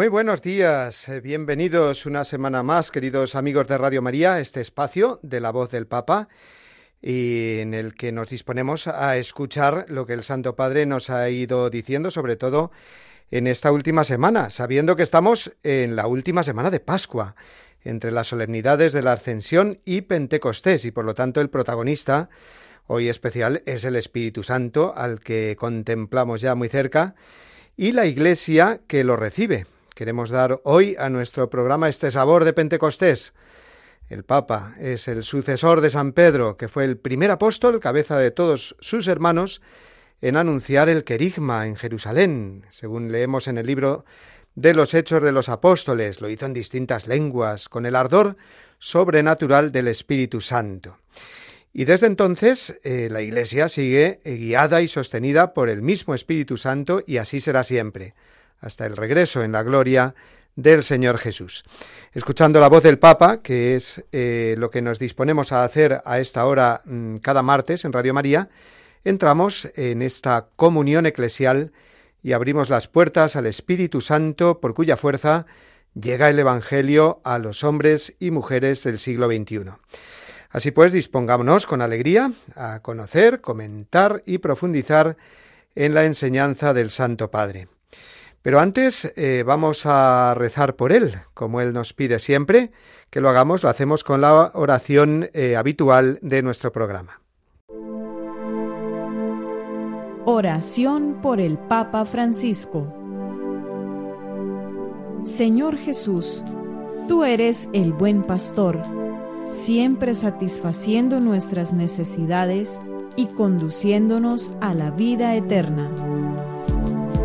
Muy buenos días, eh, bienvenidos una semana más, queridos amigos de Radio María, este espacio de la voz del Papa, y en el que nos disponemos a escuchar lo que el Santo Padre nos ha ido diciendo, sobre todo en esta última semana, sabiendo que estamos en la última semana de Pascua, entre las solemnidades de la Ascensión y Pentecostés, y por lo tanto el protagonista hoy especial es el Espíritu Santo, al que contemplamos ya muy cerca, y la Iglesia que lo recibe, Queremos dar hoy a nuestro programa este sabor de Pentecostés. El Papa es el sucesor de San Pedro, que fue el primer apóstol, cabeza de todos sus hermanos, en anunciar el querigma en Jerusalén, según leemos en el libro de los Hechos de los Apóstoles. Lo hizo en distintas lenguas, con el ardor sobrenatural del Espíritu Santo. Y desde entonces eh, la Iglesia sigue guiada y sostenida por el mismo Espíritu Santo y así será siempre hasta el regreso en la gloria del Señor Jesús. Escuchando la voz del Papa, que es eh, lo que nos disponemos a hacer a esta hora mm, cada martes en Radio María, entramos en esta comunión eclesial y abrimos las puertas al Espíritu Santo por cuya fuerza llega el Evangelio a los hombres y mujeres del siglo XXI. Así pues, dispongámonos con alegría a conocer, comentar y profundizar en la enseñanza del Santo Padre. Pero antes eh, vamos a rezar por él, como él nos pide siempre que lo hagamos, lo hacemos con la oración eh, habitual de nuestro programa. Oración por el Papa Francisco. Señor Jesús, tú eres el buen pastor, siempre satisfaciendo nuestras necesidades y conduciéndonos a la vida eterna.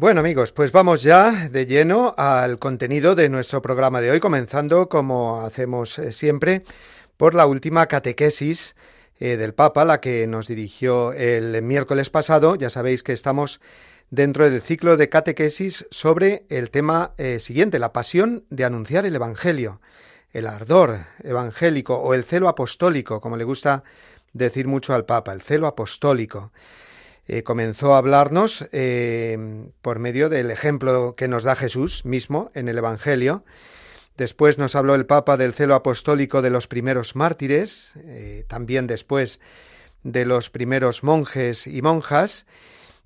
Bueno amigos, pues vamos ya de lleno al contenido de nuestro programa de hoy, comenzando como hacemos eh, siempre por la última catequesis eh, del Papa, la que nos dirigió el miércoles pasado. Ya sabéis que estamos dentro del ciclo de catequesis sobre el tema eh, siguiente, la pasión de anunciar el Evangelio, el ardor evangélico o el celo apostólico, como le gusta decir mucho al Papa, el celo apostólico. Eh, comenzó a hablarnos eh, por medio del ejemplo que nos da Jesús mismo en el Evangelio. Después nos habló el Papa del celo apostólico de los primeros mártires, eh, también después de los primeros monjes y monjas,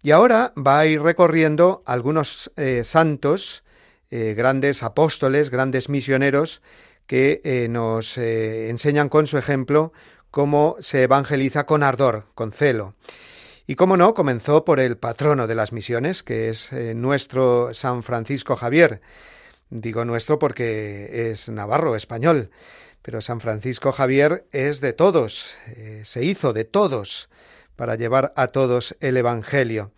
y ahora va a ir recorriendo algunos santos, grandes apóstoles, grandes misioneros, que nos enseñan con su ejemplo cómo se evangeliza con ardor, con celo. Y cómo no, comenzó por el patrono de las misiones, que es eh, nuestro San Francisco Javier. Digo nuestro porque es navarro, español, pero San Francisco Javier es de todos, eh, se hizo de todos para llevar a todos el Evangelio.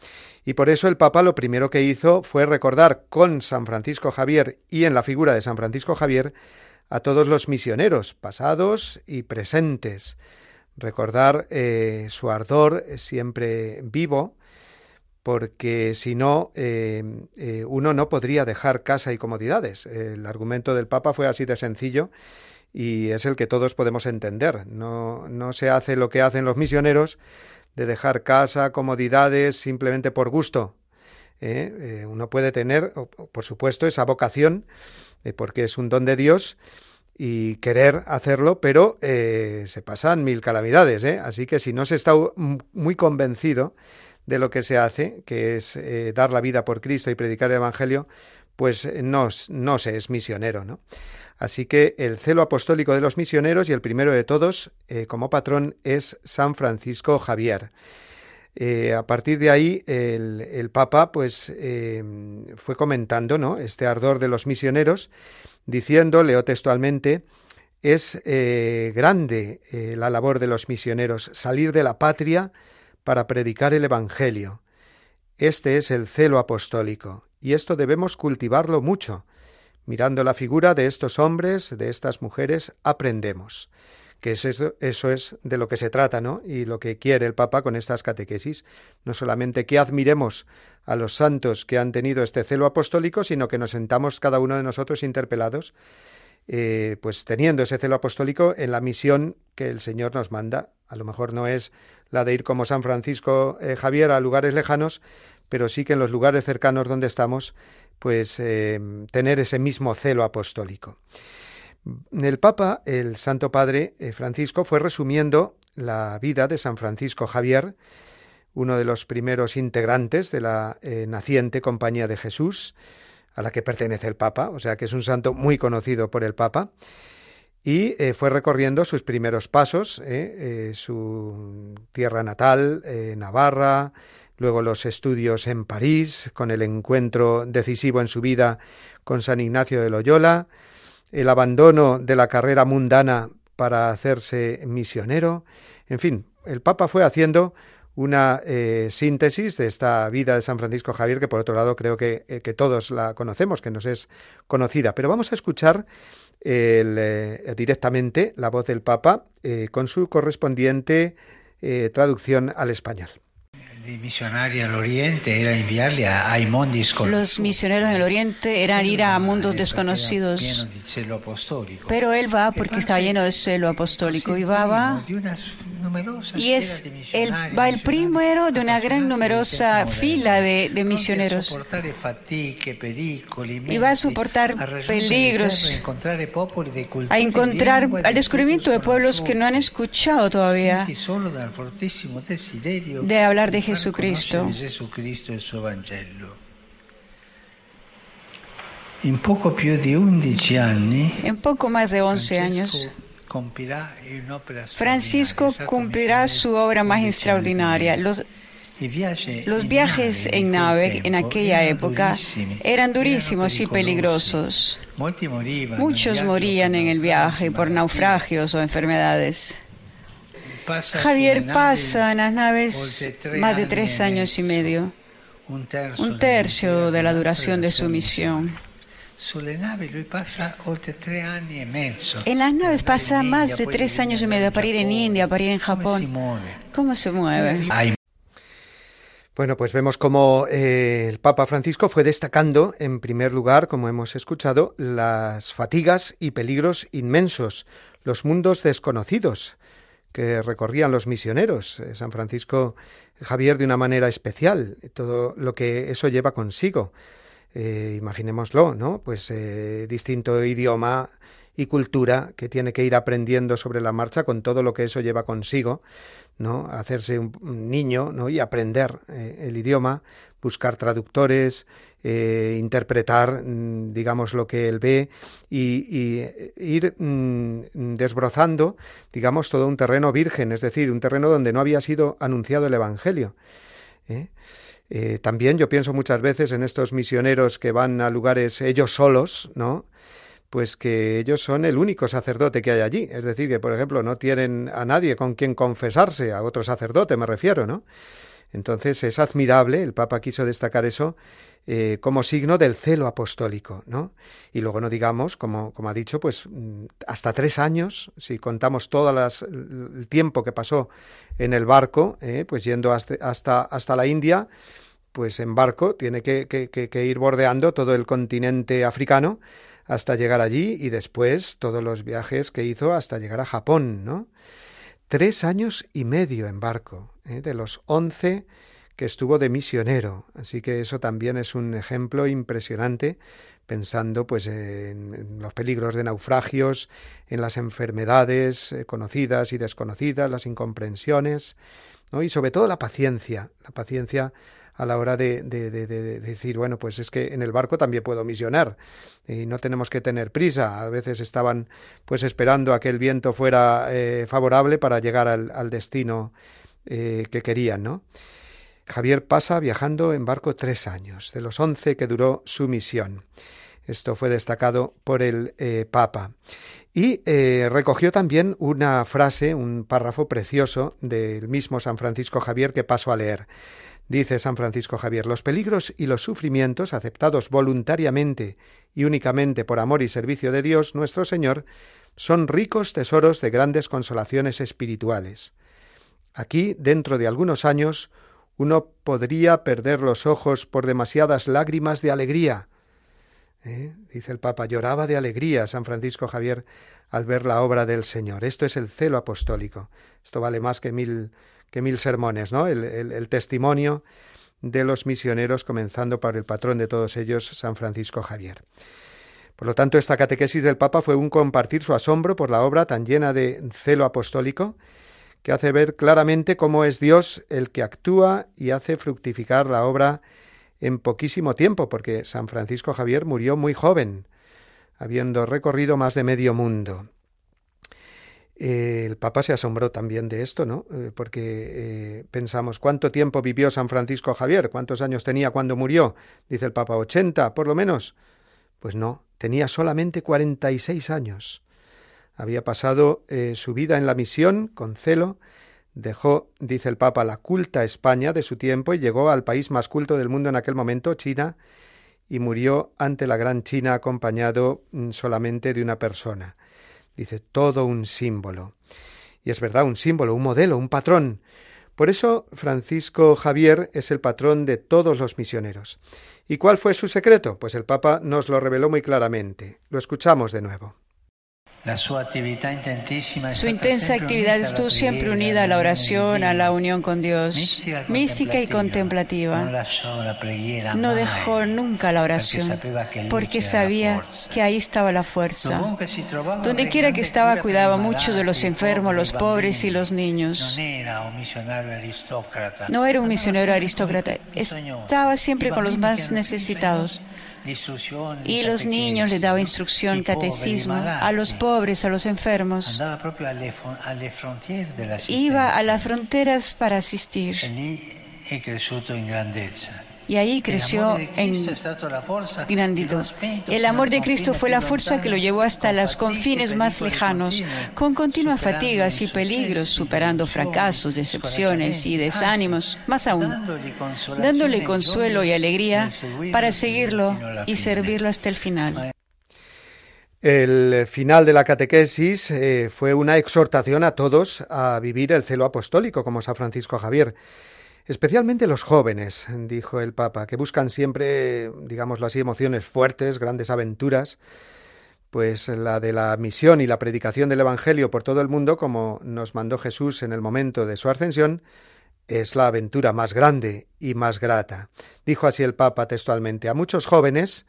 Y por eso el Papa lo primero que hizo fue recordar con San Francisco Javier y en la figura de San Francisco Javier a todos los misioneros, pasados y presentes, recordar eh, su ardor siempre vivo porque si no, eh, eh, uno no podría dejar casa y comodidades. El argumento del Papa fue así de sencillo y es el que todos podemos entender. No, no se hace lo que hacen los misioneros de dejar casa, comodidades, simplemente por gusto. ¿eh? uno puede tener, por supuesto, esa vocación, porque es un don de Dios, y querer hacerlo, pero se pasan mil calamidades. Así que si no se está muy convencido de lo que se hace, que es eh, dar la vida por Cristo y predicar el Evangelio, pues eh, no, no se es misionero, ¿no? Así que el celo apostólico de los misioneros y el primero de todos, eh, como patrón, es San Francisco Javier. a partir de ahí, el, el Papa, pues, fue comentando, ¿no? Este ardor de los misioneros, diciendo, leo textualmente, es grande la labor de los misioneros, salir de la patria, para predicar el Evangelio. Este es el celo apostólico, y esto debemos cultivarlo mucho. Mirando la figura de estos hombres, de estas mujeres, aprendemos que eso, eso, es de lo que se trata, ¿no? Y lo que quiere el Papa con estas catequesis, no solamente que admiremos a los santos que han tenido este celo apostólico, sino que nos sentamos cada uno de nosotros interpelados, eh, pues teniendo ese celo apostólico en la misión que el Señor nos manda. A lo mejor no es la de ir como San Francisco eh, Javier a lugares lejanos, pero sí que en los lugares cercanos donde estamos, pues eh, tener ese mismo celo apostólico. El Papa, el Santo Padre eh, Francisco, fue resumiendo la vida de San Francisco Javier, uno de los primeros integrantes de la naciente Compañía de Jesús, a la que pertenece el Papa, o sea que es un santo muy conocido por el Papa y eh, fue recorriendo sus primeros pasos, eh, eh, su tierra natal, Navarra, luego los estudios en París, con el encuentro decisivo en su vida con San Ignacio de Loyola, el abandono de la carrera mundana para hacerse misionero, en fin, el Papa fue haciendo una síntesis de esta vida de San Francisco Javier, que por otro lado creo que, que todos la conocemos, que nos es conocida. Pero vamos a escuchar eh, directamente la voz del Papa eh, con su correspondiente eh, traducción al español. Los misioneros en el Oriente eran ir a mundos desconocidos. Pero él va porque está lleno de celo apostólico y va, va. y es el, va el primero de una gran numerosa fila de, de misioneros. y va a soportar peligros, a encontrar al descubrimiento de pueblos que no han escuchado todavía. De hablar de Jesucristo. En poco, en poco más de 11 años, Francisco cumplirá su obra más extraordinaria. Los, los viajes en nave en aquella época eran durísimos y peligrosos. Muchos morían en el viaje por naufragios o enfermedades. Javier pasa en las naves más de tres años y medio, un tercio de la duración de su misión. En las naves pasa más de tres años y medio para ir en India, para ir en Japón. ¿Cómo se mueve? Bueno, pues vemos cómo eh, el Papa Francisco fue destacando, en primer lugar, como hemos escuchado, las fatigas y peligros inmensos, los mundos desconocidos que recorrían los misioneros. Eh, San Francisco Javier de una manera especial, todo lo que eso lleva consigo eh, imaginémoslo, ¿no? Pues eh, distinto idioma y cultura que tiene que ir aprendiendo sobre la marcha con todo lo que eso lleva consigo, ¿no? Hacerse un, niño, ¿no? Y aprender el idioma, buscar traductores, interpretar, mm, digamos, lo que él ve y, ir mm, desbrozando, digamos, todo un terreno virgen, es decir, un terreno donde no había sido anunciado el Evangelio. Eh, también yo pienso muchas veces en estos misioneros que van a lugares ellos solos, ¿no? Pues que ellos son el único sacerdote que hay allí. Es decir, que por ejemplo no tienen a nadie con quien confesarse, a otro sacerdote me refiero, ¿no? Entonces es admirable, el Papa quiso destacar eso eh, como signo del celo apostólico, ¿no? Y luego no digamos, como, como ha dicho, pues mm, hasta tres años, si contamos todo el tiempo que pasó en el barco, eh, pues yendo hasta, hasta, hasta la India, pues en barco tiene que, que, ir bordeando todo el continente africano hasta llegar allí y después todos los viajes que hizo hasta llegar a Japón, ¿no? Tres años y medio en barco, ¿eh? de los once que estuvo de misionero. Así que eso también es un ejemplo impresionante, pensando pues en, los peligros de naufragios, en las enfermedades eh, conocidas y desconocidas, las incomprensiones, y sobre todo la paciencia, la paciencia a la hora de, de, decir, bueno, pues es que en el barco también puedo misionar y no tenemos que tener prisa. A veces estaban pues esperando a que el viento fuera eh, favorable para llegar al, destino eh, que querían, ¿no? Javier pasa viajando en barco tres años, de los once que duró su misión. Esto fue destacado por el eh, Papa. Y recogió también una frase, un párrafo precioso del mismo San Francisco Javier que paso a leer. Dice San Francisco Javier, los peligros y los sufrimientos aceptados voluntariamente y únicamente por amor y servicio de Dios nuestro Señor son ricos tesoros de grandes consolaciones espirituales. Aquí, dentro de algunos años, uno podría perder los ojos por demasiadas lágrimas de alegría. ¿Eh? Dice el Papa, lloraba de alegría San Francisco Javier al ver la obra del Señor. Esto es el celo apostólico. Esto vale más que mil que mil sermones, ¿no? El, testimonio de los misioneros, comenzando por el patrón de todos ellos, San Francisco Javier. Por lo tanto, esta catequesis del Papa fue un compartir su asombro por la obra tan llena de celo apostólico, que hace ver claramente cómo es Dios el que actúa y hace fructificar la obra en poquísimo tiempo, porque San Francisco Javier murió muy joven, habiendo recorrido más de medio mundo. Eh, el Papa se asombró también de esto, ¿no? Eh, porque eh, pensamos, ¿cuánto tiempo vivió San Francisco Javier? ¿Cuántos años tenía cuando murió? Dice el Papa, ochenta, por lo menos. Pues no, tenía solamente cuarenta y seis años. Había pasado su vida en la misión con celo, dejó, dice el Papa, la culta España de su tiempo y llegó al país más culto del mundo en aquel momento, China, y murió ante la gran China acompañado mm, solamente de una persona. Dice, todo un símbolo. Y es verdad, un símbolo, un modelo, un patrón. Por eso Francisco Javier es el patrón de todos los misioneros. ¿Y cuál fue su secreto? Pues el Papa nos lo reveló muy claramente. Lo escuchamos de nuevo. Su intensa actividad estuvo siempre unida a la oración, a la unión con Dios, mística y contemplativa. No dejó nunca la oración porque sabía que ahí estaba la fuerza. Donde quiera que estaba cuidaba mucho de los enfermos, los pobres y los niños. No era un misionero aristócrata, estaba siempre con los más necesitados. Y los niños le daba instrucción, catecismo, a los pobres, a los enfermos. Iba a las fronteras para asistir y ahí creció en grandito. El amor de Cristo fue la fuerza que lo llevó hasta los confines más lejanos, con continuas fatigas y peligros, superando fracasos, decepciones y desánimos, más aún, dándole consuelo y alegría para seguirlo y servirlo hasta el final. El final de la catequesis eh, fue una exhortación a todos a vivir el celo apostólico, como San Francisco Javier. Especialmente los jóvenes, dijo el Papa, que buscan siempre, digámoslo así, emociones fuertes, grandes aventuras, pues la de la misión y la predicación del Evangelio por todo el mundo, como nos mandó Jesús en el momento de su ascensión, es la aventura más grande y más grata. Dijo así el Papa textualmente a muchos jóvenes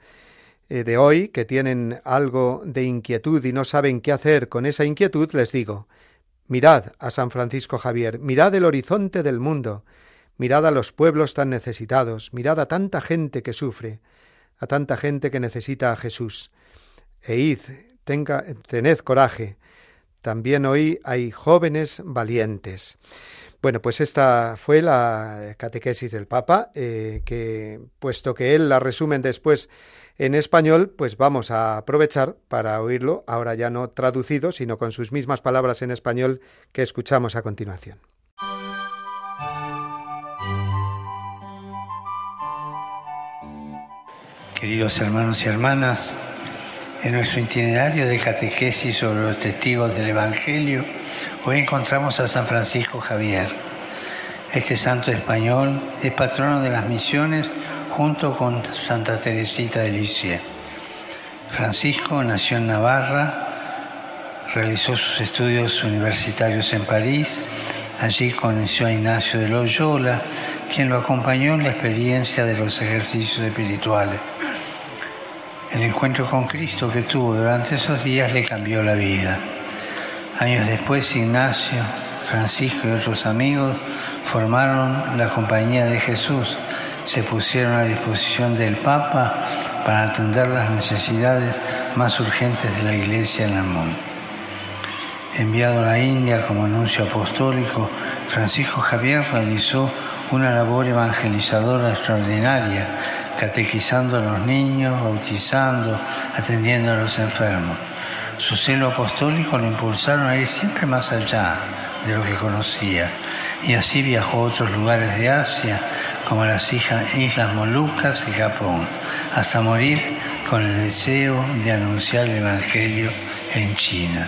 eh, de hoy que tienen algo de inquietud y no saben qué hacer con esa inquietud, les digo, mirad a San Francisco Javier, mirad el horizonte del mundo, Mirad a los pueblos tan necesitados, mirad a tanta gente que sufre, a tanta gente que necesita a Jesús. E id, tenga, tened coraje. También hoy hay jóvenes valientes. Bueno, pues esta fue la catequesis del Papa, eh, que puesto que él la resumen después en español, pues vamos a aprovechar para oírlo, ahora ya no traducido, sino con sus mismas palabras en español que escuchamos a continuación. Queridos hermanos y hermanas, en nuestro itinerario de catequesis sobre los testigos del Evangelio, hoy encontramos a San Francisco Javier, Este santo español es patrono de las misiones junto con Santa Teresita de Lisieux. Francisco nació en Navarra, realizó sus estudios universitarios en París, allí conoció a Ignacio de Loyola, quien lo acompañó en la experiencia de los ejercicios espirituales. El encuentro con Cristo que tuvo durante esos días le cambió la vida. Años después, Ignacio, Francisco y otros amigos formaron la Compañía de Jesús, se pusieron a disposición del Papa para atender las necesidades más urgentes de la Iglesia en el mundo. Enviado a la India como anuncio apostólico, Francisco Javier realizó una labor evangelizadora extraordinaria, catequizando a los niños, bautizando, atendiendo a los enfermos. Su celo apostólico lo impulsaron a ir siempre más allá de lo que conocía y así viajó a otros lugares de Asia, como las Islas Molucas y Japón, hasta morir con el deseo de anunciar el Evangelio en China.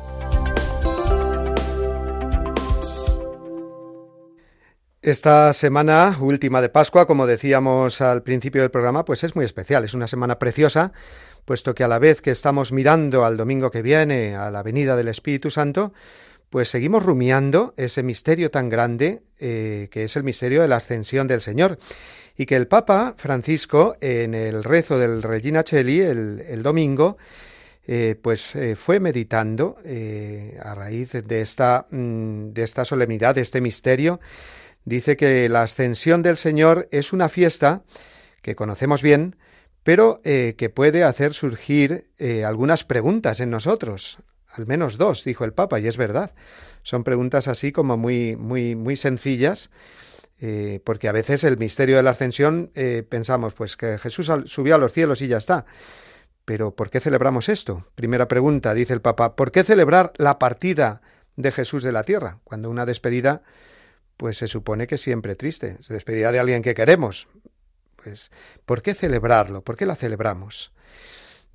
Esta semana última de Pascua, como decíamos al principio del programa, pues es muy especial, es una semana preciosa, puesto que a la vez que estamos mirando al domingo que viene, a la venida del Espíritu Santo, pues seguimos rumiando ese misterio tan grande eh, que es el misterio de la ascensión del Señor. Y que el Papa Francisco en el rezo del Regina Cheli el, domingo eh, pues eh, fue meditando a raíz de esta, mm, de esta solemnidad, de este misterio dice que la ascensión del Señor es una fiesta que conocemos bien, pero eh, que puede hacer surgir eh, algunas preguntas en nosotros, al menos dos, dijo el Papa, y es verdad. Son preguntas así como muy, muy, muy sencillas, eh, porque a veces el misterio de la ascensión pensamos, pues que Jesús subió a los cielos y ya está. Pero ¿por qué celebramos esto? Primera pregunta, dice el Papa, ¿por qué celebrar la partida de Jesús de la tierra? Cuando una despedida pues se supone que siempre triste. Se despedirá de alguien que queremos. Pues, ¿por qué celebrarlo? ¿Por qué la celebramos?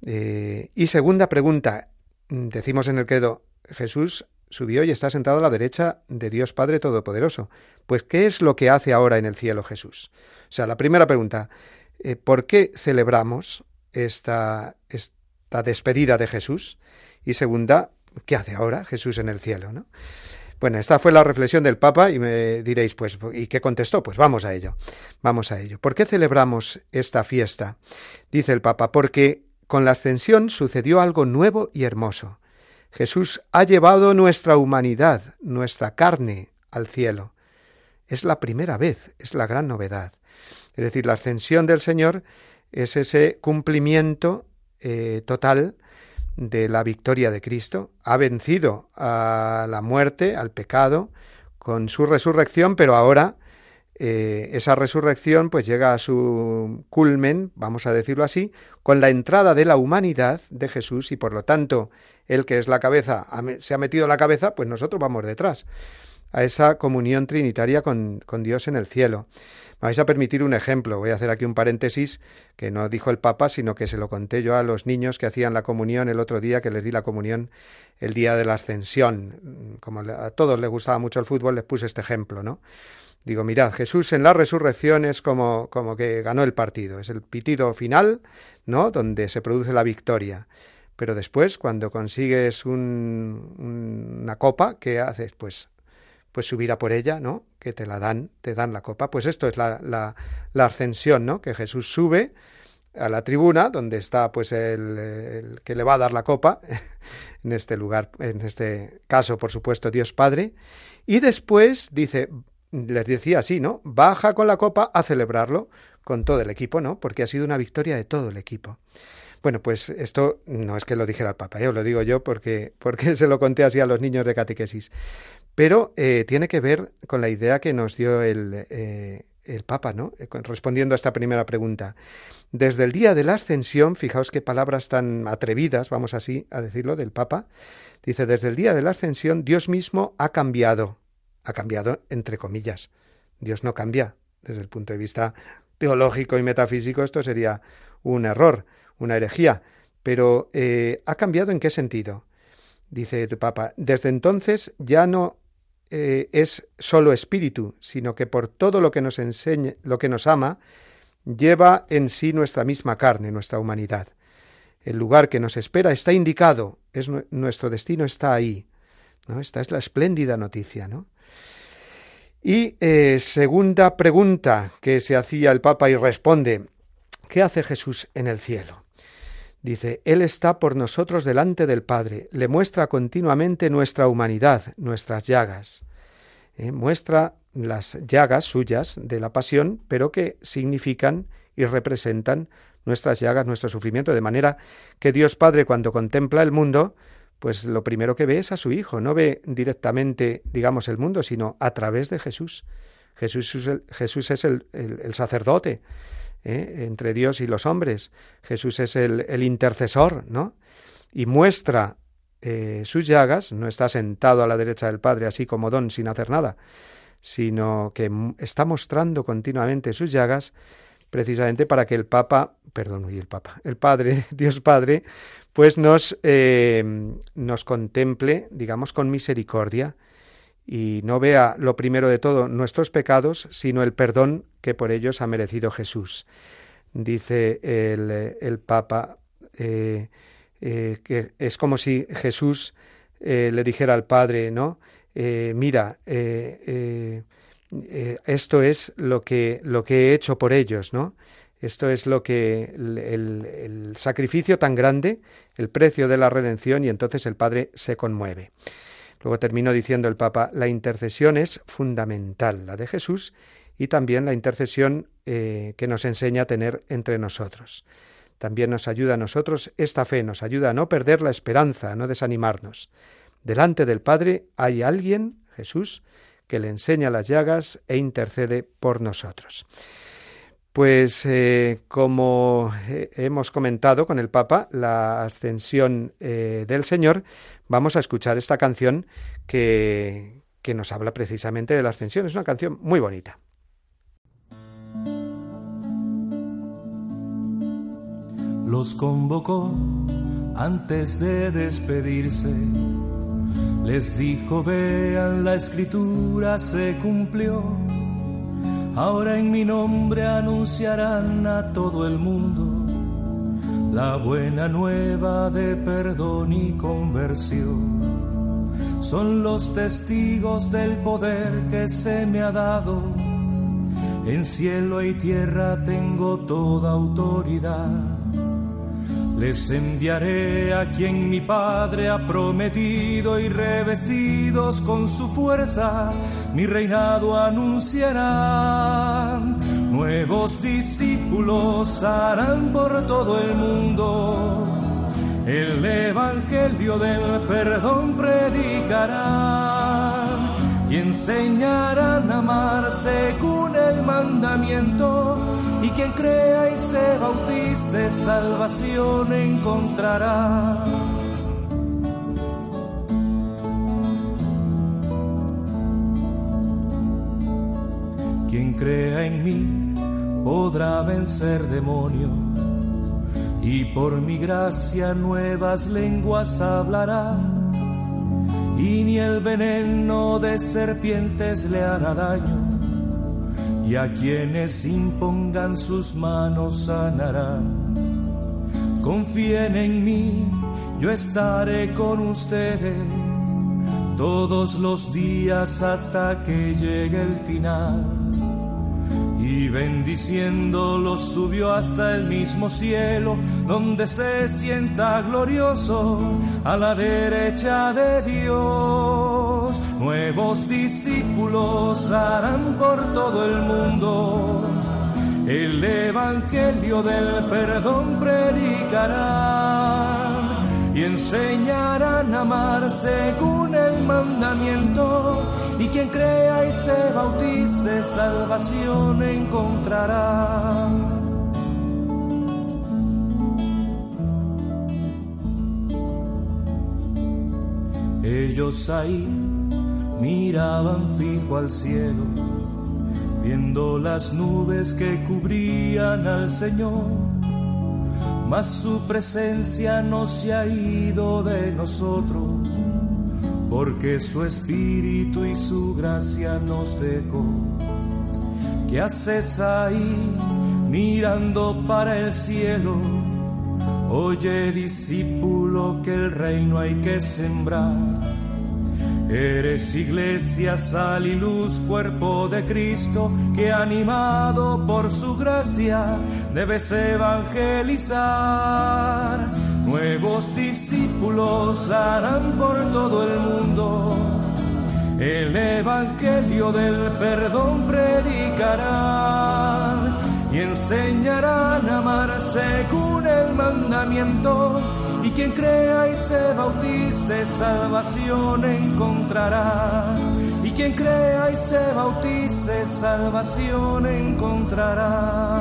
Eh, y segunda pregunta, decimos en el credo, Jesús subió y está sentado a la derecha de Dios Padre Todopoderoso. Pues, ¿qué es lo que hace ahora en el cielo Jesús? O sea, la primera pregunta, eh, ¿por qué celebramos esta, esta despedida de Jesús? Y segunda, ¿qué hace ahora Jesús en el cielo? ¿no? Bueno, esta fue la reflexión del Papa y me diréis, pues, ¿y qué contestó? Pues vamos a ello, vamos a ello. ¿Por qué celebramos esta fiesta? Dice el Papa, porque con la ascensión sucedió algo nuevo y hermoso. Jesús ha llevado nuestra humanidad, nuestra carne, al cielo. Es la primera vez, es la gran novedad. Es decir, la ascensión del Señor es ese cumplimiento eh, total de la victoria de Cristo, ha vencido a la muerte, al pecado, con su resurrección, pero ahora eh, esa resurrección pues llega a su culmen, vamos a decirlo así, con la entrada de la humanidad de Jesús y por lo tanto el que es la cabeza se ha metido la cabeza, pues nosotros vamos detrás. A esa comunión trinitaria con, con Dios en el cielo. Me vais a permitir un ejemplo. Voy a hacer aquí un paréntesis que no dijo el Papa, sino que se lo conté yo a los niños que hacían la comunión el otro día, que les di la comunión el día de la ascensión. Como a todos les gustaba mucho el fútbol, les puse este ejemplo, ¿no? Digo, mirad, Jesús en la resurrección es como, como que ganó el partido, es el pitido final, ¿no? Donde se produce la victoria. Pero después, cuando consigues un, una copa, ¿qué haces? Pues, pues subir por ella, ¿no? Que te la dan, te dan la copa. Pues esto es la, la, la ascensión, ¿no? Que Jesús sube a la tribuna, donde está pues el, el, que le va a dar la copa, en este lugar, en este caso, por supuesto, Dios Padre, y después dice, les decía así, ¿no? Baja con la copa a celebrarlo con todo el equipo, ¿no? Porque ha sido una victoria de todo el equipo. Bueno, pues esto no es que lo dijera el Papa, yo ¿eh? lo digo yo porque, porque se lo conté así a los niños de catequesis. Pero eh, tiene que ver con la idea que nos dio el, eh, el Papa, ¿no? Respondiendo a esta primera pregunta. Desde el día de la ascensión, fijaos qué palabras tan atrevidas, vamos así a decirlo, del Papa. Dice, desde el día de la ascensión, Dios mismo ha cambiado. Ha cambiado entre comillas. Dios no cambia. Desde el punto de vista teológico y metafísico, esto sería un error una herejía. Pero eh, ¿ha cambiado en qué sentido? Dice el Papa, desde entonces ya no eh, es solo espíritu, sino que por todo lo que nos enseña, lo que nos ama, lleva en sí nuestra misma carne, nuestra humanidad. El lugar que nos espera está indicado, es nuestro destino está ahí. ¿no? Esta es la espléndida noticia, ¿no? Y eh, segunda pregunta que se hacía el Papa y responde, ¿qué hace Jesús en el cielo? Dice, Él está por nosotros delante del Padre, le muestra continuamente nuestra humanidad, nuestras llagas. Eh, muestra las llagas suyas de la pasión, pero que significan y representan nuestras llagas, nuestro sufrimiento, de manera que Dios Padre cuando contempla el mundo, pues lo primero que ve es a su Hijo, no ve directamente, digamos, el mundo, sino a través de Jesús. Jesús, Jesús es el, el sacerdote, ¿eh? entre Dios y los hombres. Jesús es el, intercesor, ¿no? Y muestra eh, sus llagas, no está sentado a la derecha del Padre así como don sin hacer nada, sino que está mostrando continuamente sus llagas precisamente para que el Papa, perdón, y el Papa, el Padre, Dios Padre, pues nos, eh, nos contemple, digamos, con misericordia y no vea lo primero de todo nuestros pecados, sino el perdón que por ellos ha merecido Jesús. Dice el, Papa eh, eh, que es como si Jesús eh, le dijera al Padre, ¿no? mira, esto es lo que, lo que he hecho por ellos, ¿no? Esto es lo que el, el sacrificio tan grande, el precio de la redención, y entonces el Padre se conmueve. Luego terminó diciendo el Papa, la intercesión es fundamental, la de Jesús, y también la intercesión eh, que nos enseña a tener entre nosotros. También nos ayuda a nosotros esta fe, nos ayuda a no perder la esperanza, a no desanimarnos. Delante del Padre hay alguien, Jesús, que le enseña las llagas e intercede por nosotros. Pues eh, como eh, hemos comentado con el Papa, la ascensión del Señor, vamos a escuchar esta canción que, que nos habla precisamente de la ascensión. Es una canción muy bonita. Los convocó antes de despedirse. Les dijo, vean, la escritura se cumplió. Ahora en mi nombre anunciarán a todo el mundo la buena nueva de perdón y conversión. Son los testigos del poder que se me ha dado. En cielo y tierra tengo toda autoridad. Les enviaré a quien mi Padre ha prometido y revestidos con su fuerza, mi reinado anunciarán Nuevos discípulos harán por todo el mundo. El evangelio del perdón predicarán y enseñarán a amar según el mandamiento. Y quien crea y se bautice, salvación encontrará. crea en mí podrá vencer demonio y por mi gracia nuevas lenguas hablará y ni el veneno de serpientes le hará daño y a quienes impongan sus manos sanará. Confíen en mí, yo estaré con ustedes todos los días hasta que llegue el final. Y bendiciéndolo subió hasta el mismo cielo, donde se sienta glorioso a la derecha de Dios. Nuevos discípulos harán por todo el mundo. El evangelio del perdón predicarán y enseñarán a amar según el mandamiento. Y quien crea y se bautice, salvación encontrará. Ellos ahí miraban fijo al cielo, viendo las nubes que cubrían al Señor mas su presencia no se ha ido de nosotros, porque su espíritu y su gracia nos dejó. ¿Qué haces ahí mirando para el cielo? Oye discípulo que el reino hay que sembrar Eres iglesia, sal y luz, cuerpo de Cristo, que animado por su gracia debes evangelizar. Nuevos discípulos harán por todo el mundo. El evangelio del perdón predicarán y enseñarán a amar según el mandamiento y quien crea y se bautice salvación encontrará. Y quien crea y se bautice salvación encontrará.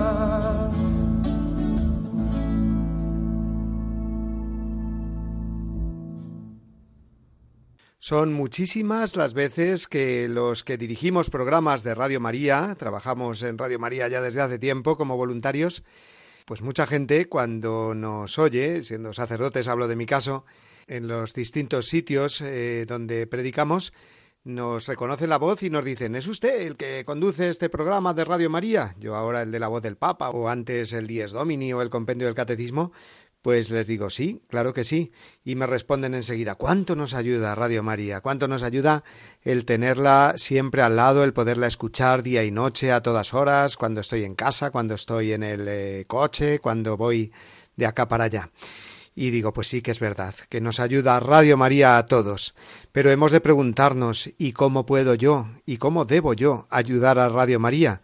Son muchísimas las veces que los que dirigimos programas de Radio María, trabajamos en Radio María ya desde hace tiempo como voluntarios, pues mucha gente cuando nos oye, siendo sacerdotes, hablo de mi caso, en los distintos sitios eh, donde predicamos, nos reconoce la voz y nos dicen, ¿es usted el que conduce este programa de Radio María? Yo ahora el de la voz del Papa o antes el Dies Domini o el Compendio del Catecismo, pues les digo sí, claro que sí, y me responden enseguida ¿cuánto nos ayuda Radio María? ¿Cuánto nos ayuda el tenerla siempre al lado, el poderla escuchar día y noche a todas horas, cuando estoy en casa, cuando estoy en el eh, coche, cuando voy de acá para allá? Y digo, pues sí que es verdad, que nos ayuda Radio María a todos. Pero hemos de preguntarnos, ¿y cómo puedo yo, y cómo debo yo ayudar a Radio María?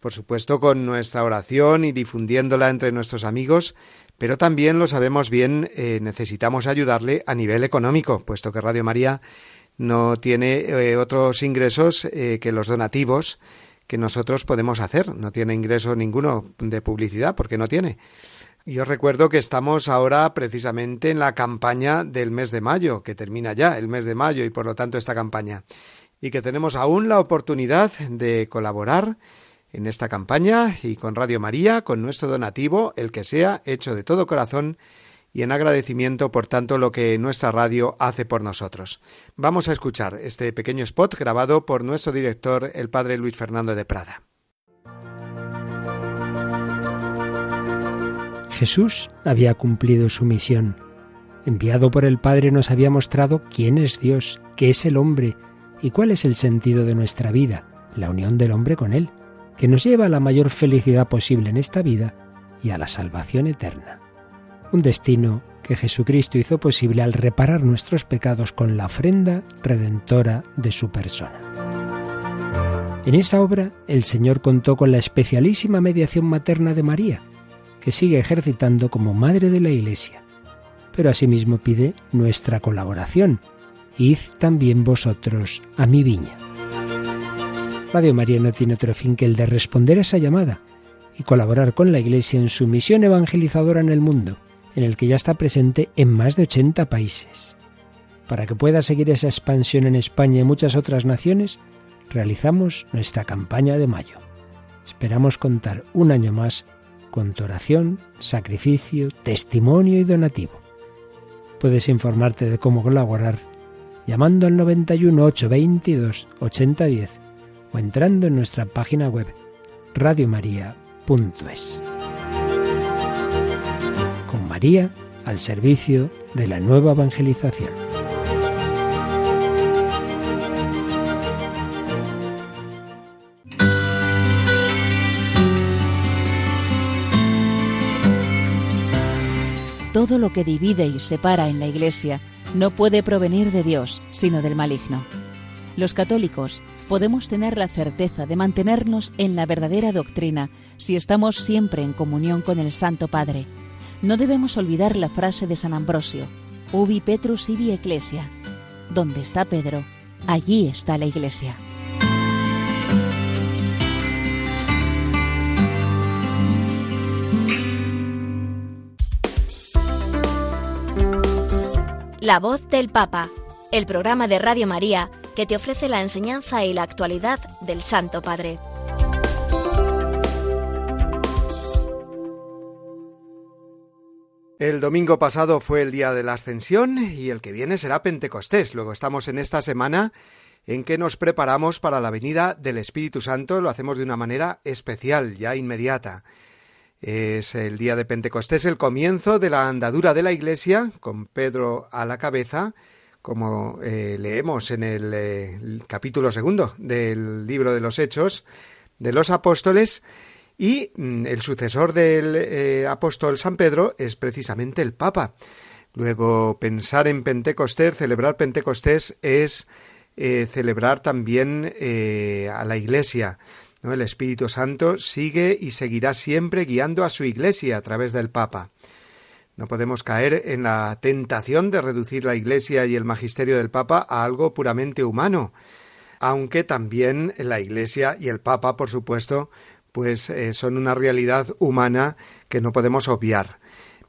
Por supuesto, con nuestra oración y difundiéndola entre nuestros amigos, pero también lo sabemos bien, eh, necesitamos ayudarle a nivel económico, puesto que Radio María no tiene eh, otros ingresos eh, que los donativos que nosotros podemos hacer. No tiene ingreso ninguno de publicidad, porque no tiene. Yo recuerdo que estamos ahora precisamente en la campaña del mes de mayo, que termina ya el mes de mayo y por lo tanto esta campaña, y que tenemos aún la oportunidad de colaborar en esta campaña y con Radio María, con nuestro donativo, el que sea, hecho de todo corazón y en agradecimiento por tanto lo que nuestra radio hace por nosotros. Vamos a escuchar este pequeño spot grabado por nuestro director, el padre Luis Fernando de Prada. Jesús había cumplido su misión. Enviado por el Padre nos había mostrado quién es Dios, qué es el hombre y cuál es el sentido de nuestra vida, la unión del hombre con Él que nos lleva a la mayor felicidad posible en esta vida y a la salvación eterna. Un destino que Jesucristo hizo posible al reparar nuestros pecados con la ofrenda redentora de su persona. En esa obra el Señor contó con la especialísima mediación materna de María, que sigue ejercitando como Madre de la Iglesia, pero asimismo pide nuestra colaboración. Id también vosotros a mi viña. Radio María no tiene otro fin que el de responder a esa llamada y colaborar con la Iglesia en su misión evangelizadora en el mundo, en el que ya está presente en más de 80 países. Para que pueda seguir esa expansión en España y muchas otras naciones, realizamos nuestra campaña de mayo. Esperamos contar un año más con tu oración, sacrificio, testimonio y donativo. Puedes informarte de cómo colaborar llamando al 91 822 8010 o entrando en nuestra página web radiomaria.es. Con María al servicio de la nueva evangelización. Todo lo que divide y separa en la Iglesia no puede provenir de Dios, sino del maligno. Los católicos podemos tener la certeza de mantenernos en la verdadera doctrina si estamos siempre en comunión con el Santo Padre. No debemos olvidar la frase de San Ambrosio, Ubi Petrus ibi Ecclesia. Donde está Pedro, allí está la Iglesia. La voz del Papa, el programa de Radio María que te ofrece la enseñanza y la actualidad del Santo Padre. El domingo pasado fue el día de la Ascensión y el que viene será Pentecostés. Luego estamos en esta semana en que nos preparamos para la venida del Espíritu Santo. Lo hacemos de una manera especial, ya inmediata. Es el día de Pentecostés, el comienzo de la andadura de la Iglesia, con Pedro a la cabeza, como eh, leemos en el, eh, el, capítulo segundo del libro de los Hechos de los Apóstoles, y mm, el sucesor del eh, apóstol San Pedro es precisamente el Papa. Luego, pensar en Pentecostés, celebrar Pentecostés es celebrar también a la Iglesia. El Espíritu Santo sigue y seguirá siempre guiando a su Iglesia a través del Papa. No podemos caer en la tentación de reducir la Iglesia y el magisterio del Papa a algo puramente humano, aunque también la Iglesia y el Papa, por supuesto, pues eh, son una realidad humana que no podemos obviar.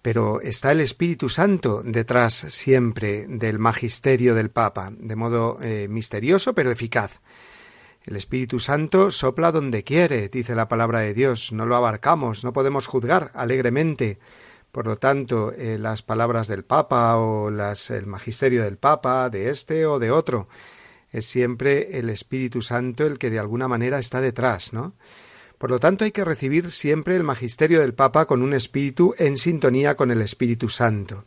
Pero está el Espíritu Santo detrás siempre del magisterio del Papa, de modo eh, misterioso pero eficaz. El Espíritu Santo sopla donde quiere, dice la palabra de Dios. No lo abarcamos, no podemos juzgar alegremente. Por lo tanto, eh, las palabras del Papa o las, el magisterio del Papa, de este o de otro, es siempre el Espíritu Santo el que de alguna manera está detrás, ¿no? Por lo tanto, hay que recibir siempre el magisterio del Papa con un espíritu en sintonía con el Espíritu Santo.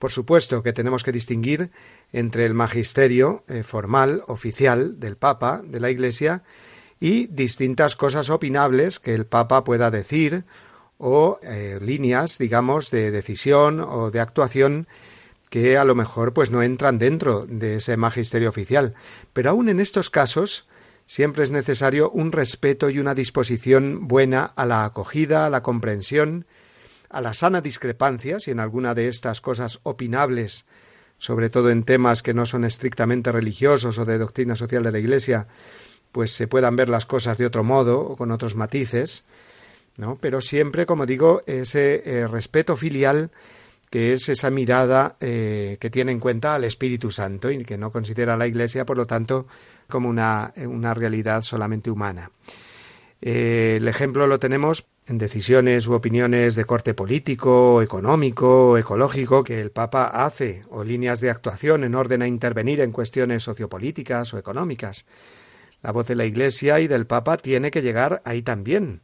Por supuesto que tenemos que distinguir entre el magisterio eh, formal, oficial del Papa, de la Iglesia, y distintas cosas opinables que el Papa pueda decir o eh, líneas, digamos, de decisión o de actuación que a lo mejor pues no entran dentro de ese magisterio oficial. Pero aun en estos casos siempre es necesario un respeto y una disposición buena a la acogida, a la comprensión, a la sana discrepancia, si en alguna de estas cosas opinables, sobre todo en temas que no son estrictamente religiosos o de doctrina social de la Iglesia, pues se puedan ver las cosas de otro modo o con otros matices, Pero siempre, como digo, ese eh, respeto filial que es esa mirada eh, que tiene en cuenta al Espíritu Santo y que no considera a la Iglesia, por lo tanto, como una, una realidad solamente humana. Eh, el ejemplo lo tenemos en decisiones u opiniones de corte político, económico, ecológico que el Papa hace, o líneas de actuación en orden a intervenir en cuestiones sociopolíticas o económicas. La voz de la Iglesia y del Papa tiene que llegar ahí también.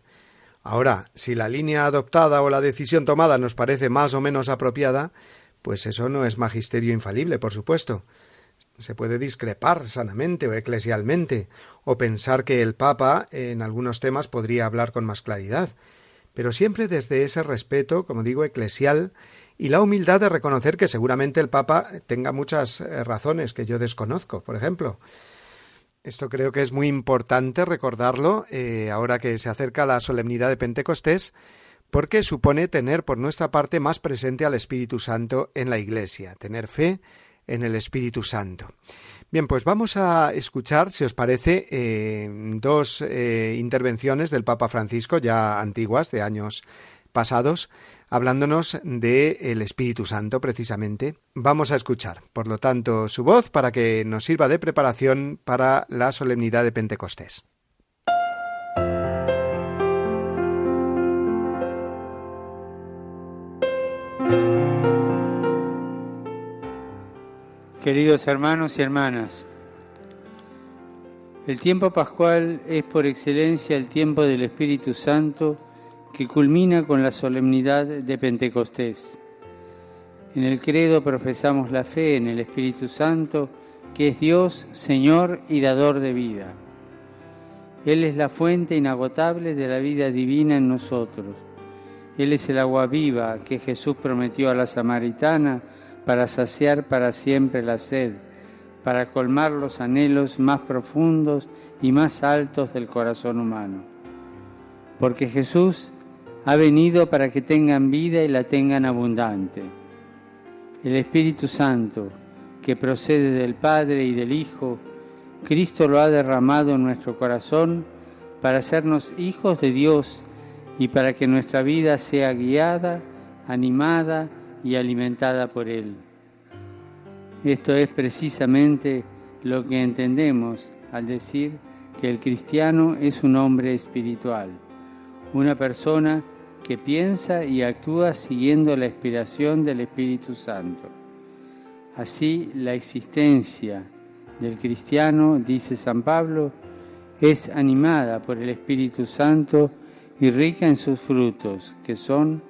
Ahora, si la línea adoptada o la decisión tomada nos parece más o menos apropiada, pues eso no es magisterio infalible, por supuesto. Se puede discrepar sanamente o eclesialmente, o pensar que el Papa en algunos temas podría hablar con más claridad, pero siempre desde ese respeto, como digo, eclesial, y la humildad de reconocer que seguramente el Papa tenga muchas eh, razones que yo desconozco, por ejemplo. Esto creo que es muy importante recordarlo eh, ahora que se acerca la solemnidad de Pentecostés, porque supone tener por nuestra parte más presente al Espíritu Santo en la Iglesia, tener fe en el Espíritu Santo. Bien, pues vamos a escuchar, si os parece, eh, dos eh, intervenciones del Papa Francisco, ya antiguas, de años pasados, hablándonos del el Espíritu Santo precisamente. Vamos a escuchar, por lo tanto, su voz para que nos sirva de preparación para la solemnidad de Pentecostés. Queridos hermanos y hermanas, el tiempo pascual es por excelencia el tiempo del Espíritu Santo que culmina con la solemnidad de Pentecostés. En el credo profesamos la fe en el Espíritu Santo, que es Dios, Señor y dador de vida. Él es la fuente inagotable de la vida divina en nosotros. Él es el agua viva que Jesús prometió a la samaritana para saciar para siempre la sed, para colmar los anhelos más profundos y más altos del corazón humano. Porque Jesús ha venido para que tengan vida y la tengan abundante. El Espíritu Santo, que procede del Padre y del Hijo, Cristo lo ha derramado en nuestro corazón para hacernos hijos de Dios y para que nuestra vida sea guiada, animada y alimentada por Él. Esto es precisamente lo que entendemos al decir que el cristiano es un hombre espiritual, una persona que piensa y actúa siguiendo la inspiración del Espíritu Santo. Así, la existencia del cristiano, dice San Pablo, es animada por el Espíritu Santo y rica en sus frutos, que son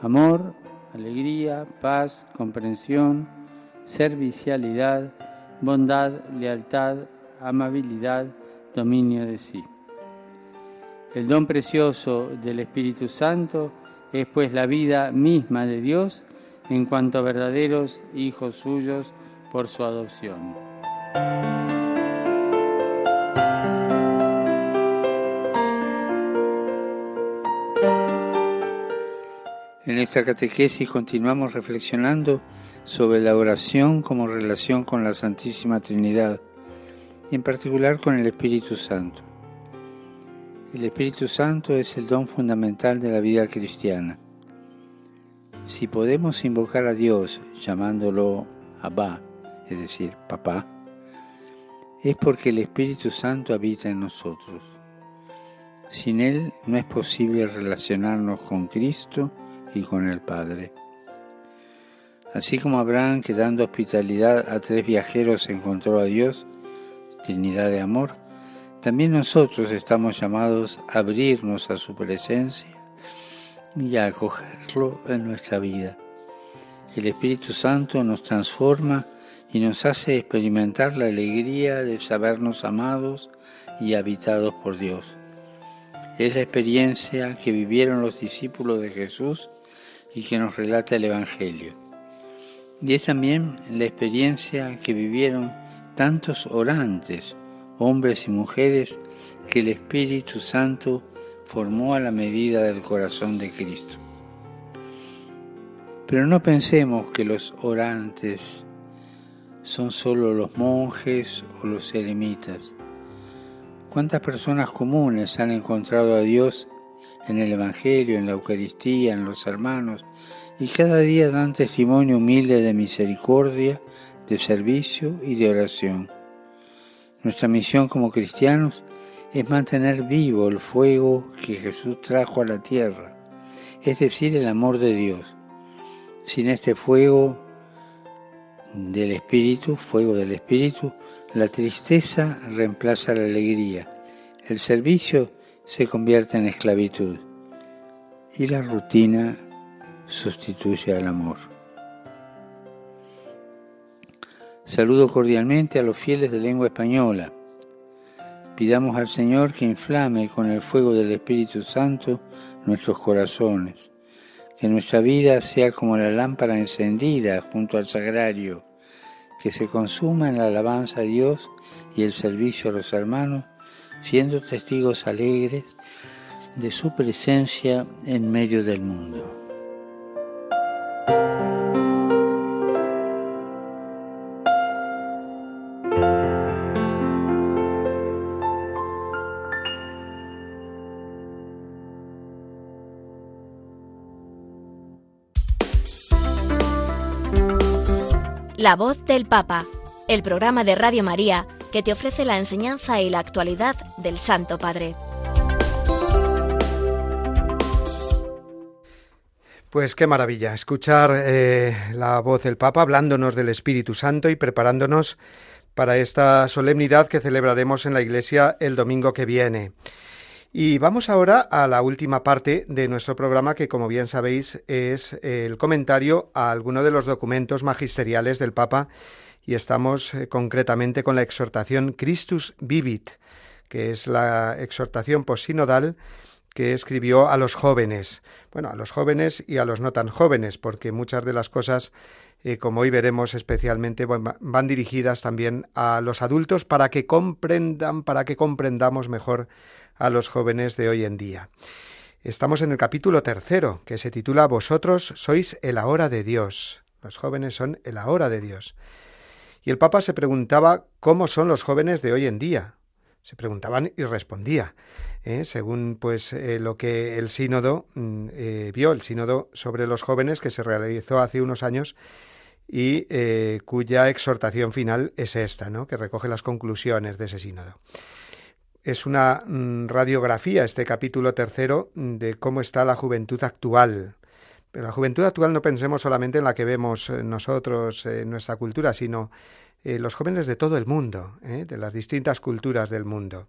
amor, alegría, paz, comprensión, servicialidad, bondad, lealtad, amabilidad, dominio de sí. El don precioso del Espíritu Santo es pues la vida misma de Dios en cuanto a verdaderos hijos suyos por su adopción. En esta catequesis continuamos reflexionando sobre la oración como relación con la Santísima Trinidad y en particular con el Espíritu Santo. El Espíritu Santo es el don fundamental de la vida cristiana. Si podemos invocar a Dios llamándolo Abba, es decir, papá, es porque el Espíritu Santo habita en nosotros. Sin Él no es posible relacionarnos con Cristo y con el Padre. Así como Abraham, que dando hospitalidad a tres viajeros, encontró a Dios, Trinidad de amor, también nosotros estamos llamados a abrirnos a su presencia y a acogerlo en nuestra vida. El Espíritu Santo nos transforma y nos hace experimentar la alegría de sabernos amados y habitados por Dios. Es la experiencia que vivieron los discípulos de Jesús y que nos relata el Evangelio. Y es también la experiencia que vivieron tantos orantes, hombres y mujeres, que el Espíritu Santo formó a la medida del corazón de Cristo. Pero no pensemos que los orantes son solo los monjes o los eremitas. ¿Cuántas personas comunes han encontrado a Dios en el Evangelio, en la Eucaristía, en los hermanos, y cada día dan testimonio humilde de misericordia, de servicio y de oración. Nuestra misión como cristianos es mantener vivo el fuego que Jesús trajo a la tierra, es decir, el amor de Dios. Sin este fuego del Espíritu, fuego del Espíritu, la tristeza reemplaza la alegría, el servicio se convierte en esclavitud y la rutina sustituye al amor. Saludo cordialmente a los fieles de lengua española. Pidamos al Señor que inflame con el fuego del Espíritu Santo nuestros corazones, que nuestra vida sea como la lámpara encendida junto al sagrario, que se consuma en la alabanza a Dios y el servicio a los hermanos, siendo testigos alegres de su presencia en medio del mundo. La voz del Papa, el programa de Radio María que te ofrece la enseñanza y la actualidad del Santo Padre. Pues qué maravilla escuchar eh, la voz del Papa hablándonos del Espíritu Santo y preparándonos para esta solemnidad que celebraremos en la Iglesia el domingo que viene. Y vamos ahora a la última parte de nuestro programa que, como bien sabéis, es el comentario a alguno de los documentos magisteriales del Papa. Y estamos eh, concretamente con la exhortación Christus Vivit, que es la exhortación posinodal que escribió a los jóvenes, bueno, a los jóvenes y a los no tan jóvenes, porque muchas de las cosas, eh, como hoy veremos especialmente, van dirigidas también a los adultos para que comprendan, para que comprendamos mejor a los jóvenes de hoy en día. Estamos en el capítulo tercero, que se titula Vosotros sois el ahora de Dios. Los jóvenes son el ahora de Dios. Y el Papa se preguntaba cómo son los jóvenes de hoy en día. Se preguntaban y respondía. ¿eh? según pues eh, lo que el sínodo mm, eh, vio, el sínodo sobre los jóvenes que se realizó hace unos años y cuya exhortación final es esta, ¿no? que recoge las conclusiones de ese sínodo. Es una mm, radiografía, este capítulo tercero, de cómo está la juventud actual. Pero la juventud actual no pensemos solamente en la que vemos nosotros en nuestra cultura, sino los jóvenes de todo el mundo, de las distintas culturas del mundo.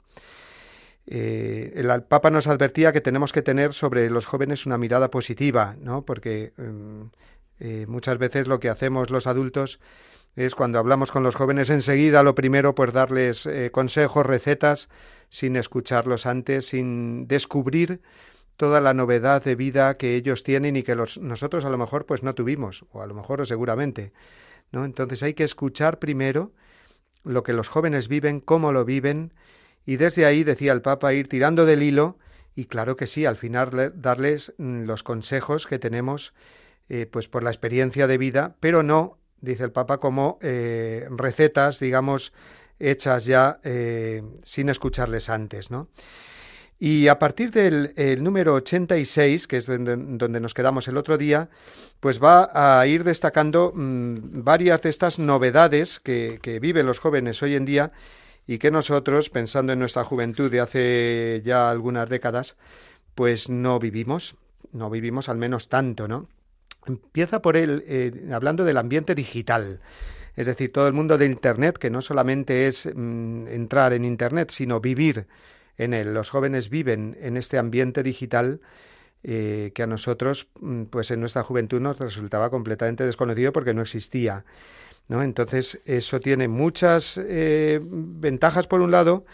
Eh, el Papa nos advertía que tenemos que tener sobre los jóvenes una mirada positiva, ¿no? Porque mm, eh, muchas veces lo que hacemos los adultos es cuando hablamos con los jóvenes enseguida lo primero pues darles eh, consejos, recetas, sin escucharlos antes, sin descubrir toda la novedad de vida que ellos tienen y que nosotros a lo mejor pues no tuvimos, o a lo mejor seguramente, ¿no? Entonces hay que escuchar primero lo que los jóvenes viven, cómo lo viven, y desde ahí, decía el Papa, ir tirando del hilo y claro que sí, al final darles mm, los consejos que tenemos eh, pues por la experiencia de vida, pero no, dice el Papa, como eh, recetas, digamos, hechas ya eh, sin escucharles antes, ¿no? Y a partir del número 86, que es donde, donde, nos quedamos el otro día, pues va a ir destacando mm, varias de estas novedades que, que viven los jóvenes hoy en día y que nosotros, pensando en nuestra juventud de hace ya algunas décadas, pues no vivimos, no vivimos al menos tanto, ¿no? Empieza por él eh, hablando del ambiente digital, es decir, todo el mundo de Internet, que no solamente es mm, entrar en Internet, sino vivir en él. Los jóvenes viven en este ambiente digital eh, que a nosotros, mm, pues en nuestra juventud nos resultaba completamente desconocido porque no existía. Entonces, eso tiene muchas eh, ventajas por un lado,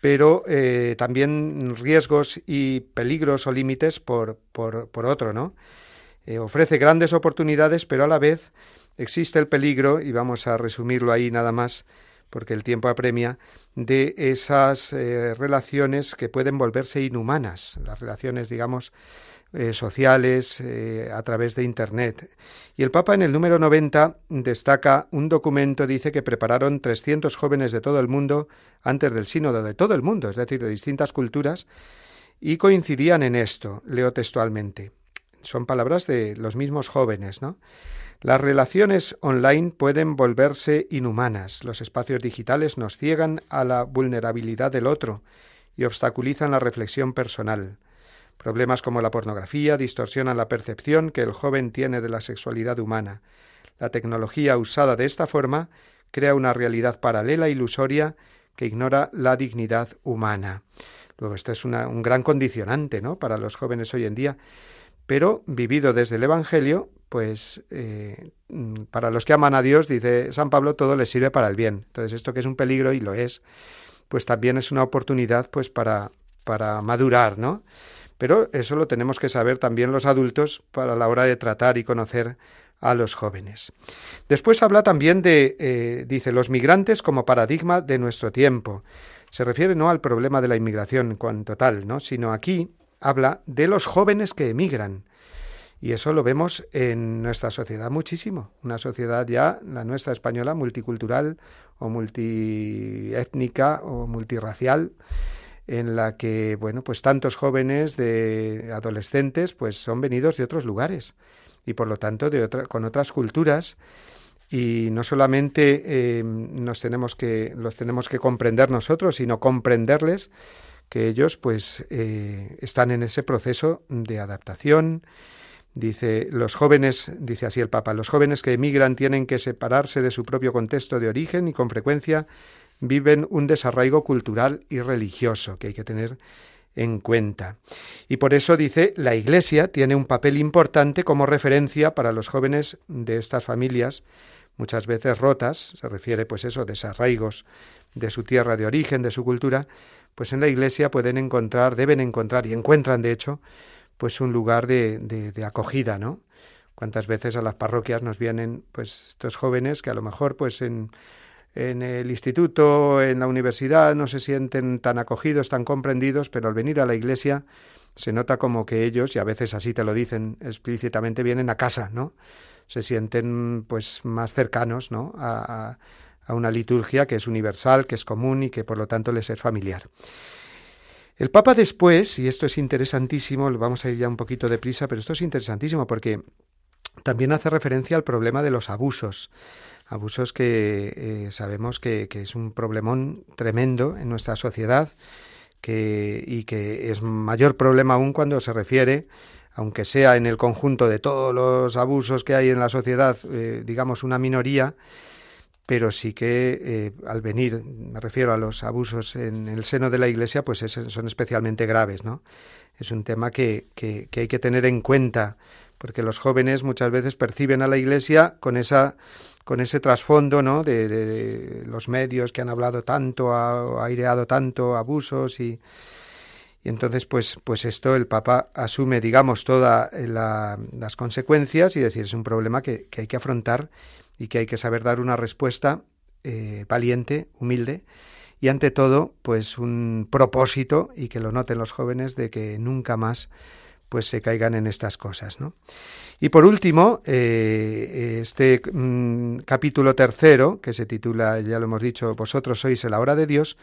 pero eh, también riesgos y peligros o límites por, por, por otro, ¿no? Ofrece grandes oportunidades, pero a la vez existe el peligro, y vamos a resumirlo ahí nada más, porque el tiempo apremia, de esas relaciones que pueden volverse inhumanas, las relaciones, digamos, eh, sociales eh, a través de Internet. Y el Papa en el número 90 destaca un documento, dice que prepararon 300 jóvenes de todo el mundo antes del sínodo de todo el mundo, es decir, de distintas culturas, y coincidían en esto, leo textualmente. Son palabras de los mismos jóvenes, ¿no? Las relaciones online pueden volverse inhumanas. Los espacios digitales nos ciegan a la vulnerabilidad del otro y obstaculizan la reflexión personal. Problemas como la pornografía distorsionan la percepción que el joven tiene de la sexualidad humana. La tecnología usada de esta forma crea una realidad paralela ilusoria que ignora la dignidad humana. Luego, esto es un gran condicionante ¿no? para los jóvenes hoy en día, pero vivido desde el Evangelio, pues eh, para los que aman a Dios, dice San Pablo, todo les sirve para el bien. Entonces, esto que es un peligro, y lo es, pues también es una oportunidad pues para, para madurar, ¿no? Pero eso lo tenemos que saber también los adultos para la hora de tratar y conocer a los jóvenes. Después habla también de, eh, dice, los migrantes como paradigma de nuestro tiempo. Se refiere no al problema de la inmigración en cuanto tal, ¿no? sino aquí habla de los jóvenes que emigran. Y eso lo vemos en nuestra sociedad muchísimo. Una sociedad ya, la nuestra española, multicultural o multiétnica o multirracial en la que, bueno, pues tantos jóvenes de adolescentes pues son venidos de otros lugares y por lo tanto de otra, con otras culturas y no solamente eh, nos tenemos que los tenemos que comprender nosotros sino comprenderles que ellos pues eh, están en ese proceso de adaptación Dice, los jóvenes, dice así el Papa, los jóvenes que emigran tienen que separarse de su propio contexto de origen y con frecuencia viven un desarraigo cultural y religioso que hay que tener en cuenta. Y por eso dice, la Iglesia tiene un papel importante como referencia para los jóvenes de estas familias, muchas veces rotas, se refiere pues eso, desarraigos de su tierra de origen, de su cultura, pues en la Iglesia pueden encontrar, deben encontrar y encuentran de hecho, pues un lugar de, de, acogida, ¿no? Cuántas veces a las parroquias nos vienen pues estos jóvenes que a lo mejor pues en en el instituto, en la universidad, no se sienten tan acogidos, tan comprendidos, pero al venir a la iglesia se nota como que ellos, y a veces así te lo dicen explícitamente, vienen a casa, ¿no? Se sienten pues más cercanos, ¿no? A, a una liturgia que es universal, que es común y que por lo tanto les es familiar. El Papa después, y esto es interesantísimo, vamos a ir ya un poquito deprisa, pero esto es interesantísimo porque también hace referencia al problema de los abusos. Abusos que eh, sabemos que, es un problemón tremendo en nuestra sociedad que, y que es mayor problema aún cuando se refiere, aunque sea en el conjunto de todos los abusos que hay en la sociedad, eh, digamos una minoría, pero sí que eh, al venir, me refiero a los abusos en el seno de la Iglesia, pues son especialmente graves, ¿no? Es un tema que, que hay que tener en cuenta, porque los jóvenes muchas veces perciben a la Iglesia con esa con ese trasfondo ¿no? De, los medios que han hablado tanto, ha aireado tanto abusos y, y entonces pues, pues esto el Papa asume, digamos, todas las consecuencias y decir, es un problema que, hay que afrontar y que hay que saber dar una respuesta eh, valiente, humilde y ante todo pues un propósito y que lo noten los jóvenes de que nunca más pues se caigan en estas cosas, ¿no? Y por último, eh, este mm, capítulo tercero, que se titula, ya lo hemos dicho, Vosotros sois la hora de Dios,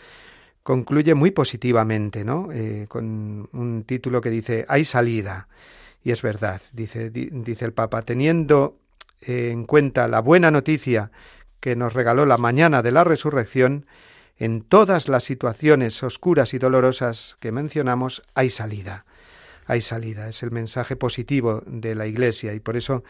concluye muy positivamente, ¿no? Eh, con un título que dice, hay salida. Y es verdad, dice, dice el Papa, teniendo en cuenta la buena noticia que nos regaló la mañana de la resurrección, en todas las situaciones oscuras y dolorosas que mencionamos hay salida hay salida. Es el mensaje positivo de la Iglesia y por eso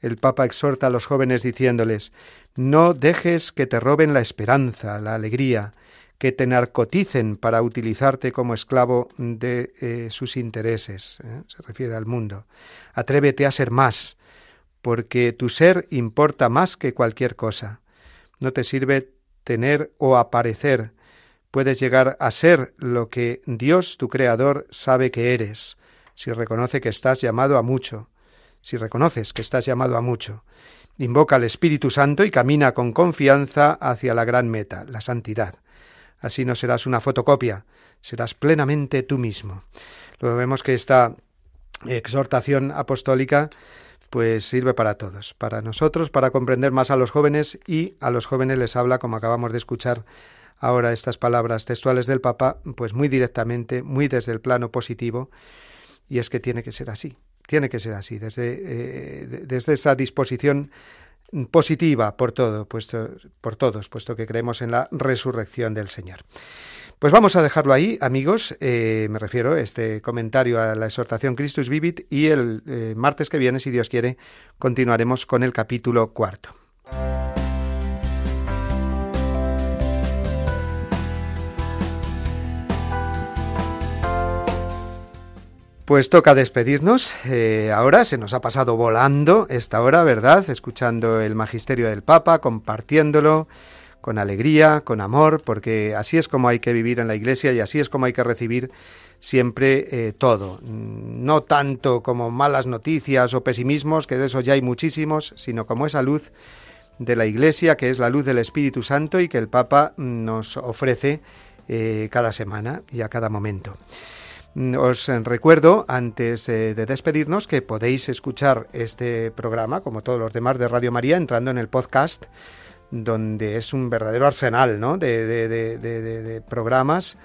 el Papa exhorta a los jóvenes diciéndoles no dejes que te roben la esperanza, la alegría, que te narcoticen para utilizarte como esclavo de eh, sus intereses. ¿eh? Se refiere al mundo. Atrévete a ser más, porque tu ser importa más que cualquier cosa. No te sirve tener o aparecer. Puedes llegar a ser lo que Dios, tu Creador, sabe que eres si reconoce que estás llamado a mucho, si reconoces que estás llamado a mucho. Invoca al Espíritu Santo y camina con confianza hacia la gran meta, la santidad. Así no serás una fotocopia, serás plenamente tú mismo. Luego vemos que esta exhortación apostólica pues sirve para todos, para nosotros, para comprender más a los jóvenes y a los jóvenes les habla, como acabamos de escuchar ahora estas palabras textuales del Papa, pues muy directamente, muy desde el plano positivo, y es que tiene que ser así, tiene que ser así, desde, eh, desde esa disposición positiva por todo, puesto, por todos, puesto que creemos en la resurrección del Señor. Pues vamos a dejarlo ahí, amigos. Eh, me refiero este comentario a la exhortación Christus Vivit y el eh, martes que viene, si Dios quiere, continuaremos con el capítulo cuarto. Pues toca despedirnos. Eh, ahora se nos ha pasado volando esta hora, ¿verdad? Escuchando el magisterio del Papa, compartiéndolo con alegría, con amor, porque así es como hay que vivir en la Iglesia y así es como hay que recibir siempre eh, todo. No tanto como malas noticias o pesimismos, que de eso ya hay muchísimos, sino como esa luz de la Iglesia, que es la luz del Espíritu Santo y que el Papa nos ofrece eh, cada semana y a cada momento. Os recuerdo, antes eh, de despedirnos, que podéis escuchar este programa, como todos los demás de Radio María, entrando en el podcast, donde es un verdadero arsenal ¿no? de, programas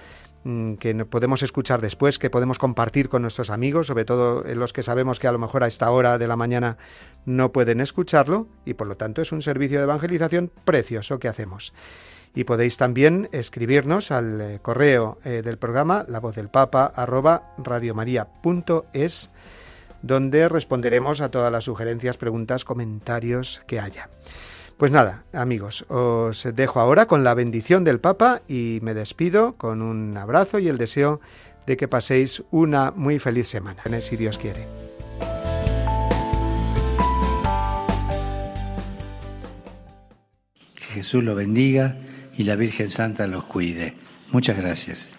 mm, que podemos escuchar después, que podemos compartir con nuestros amigos, sobre todo los que sabemos que a lo mejor a esta hora de la mañana no pueden escucharlo, y por lo tanto es un servicio de evangelización precioso que hacemos. Y podéis también escribirnos al eh, correo eh, del programa, la voz del papa, radiomaria.es, donde responderemos a todas las sugerencias, preguntas, comentarios que haya. Pues nada, amigos, os dejo ahora con la bendición del Papa y me despido con un abrazo y el deseo de que paséis una muy feliz semana, si Dios quiere. Que Jesús lo bendiga y la Virgen Santa los cuide. Muchas gracias.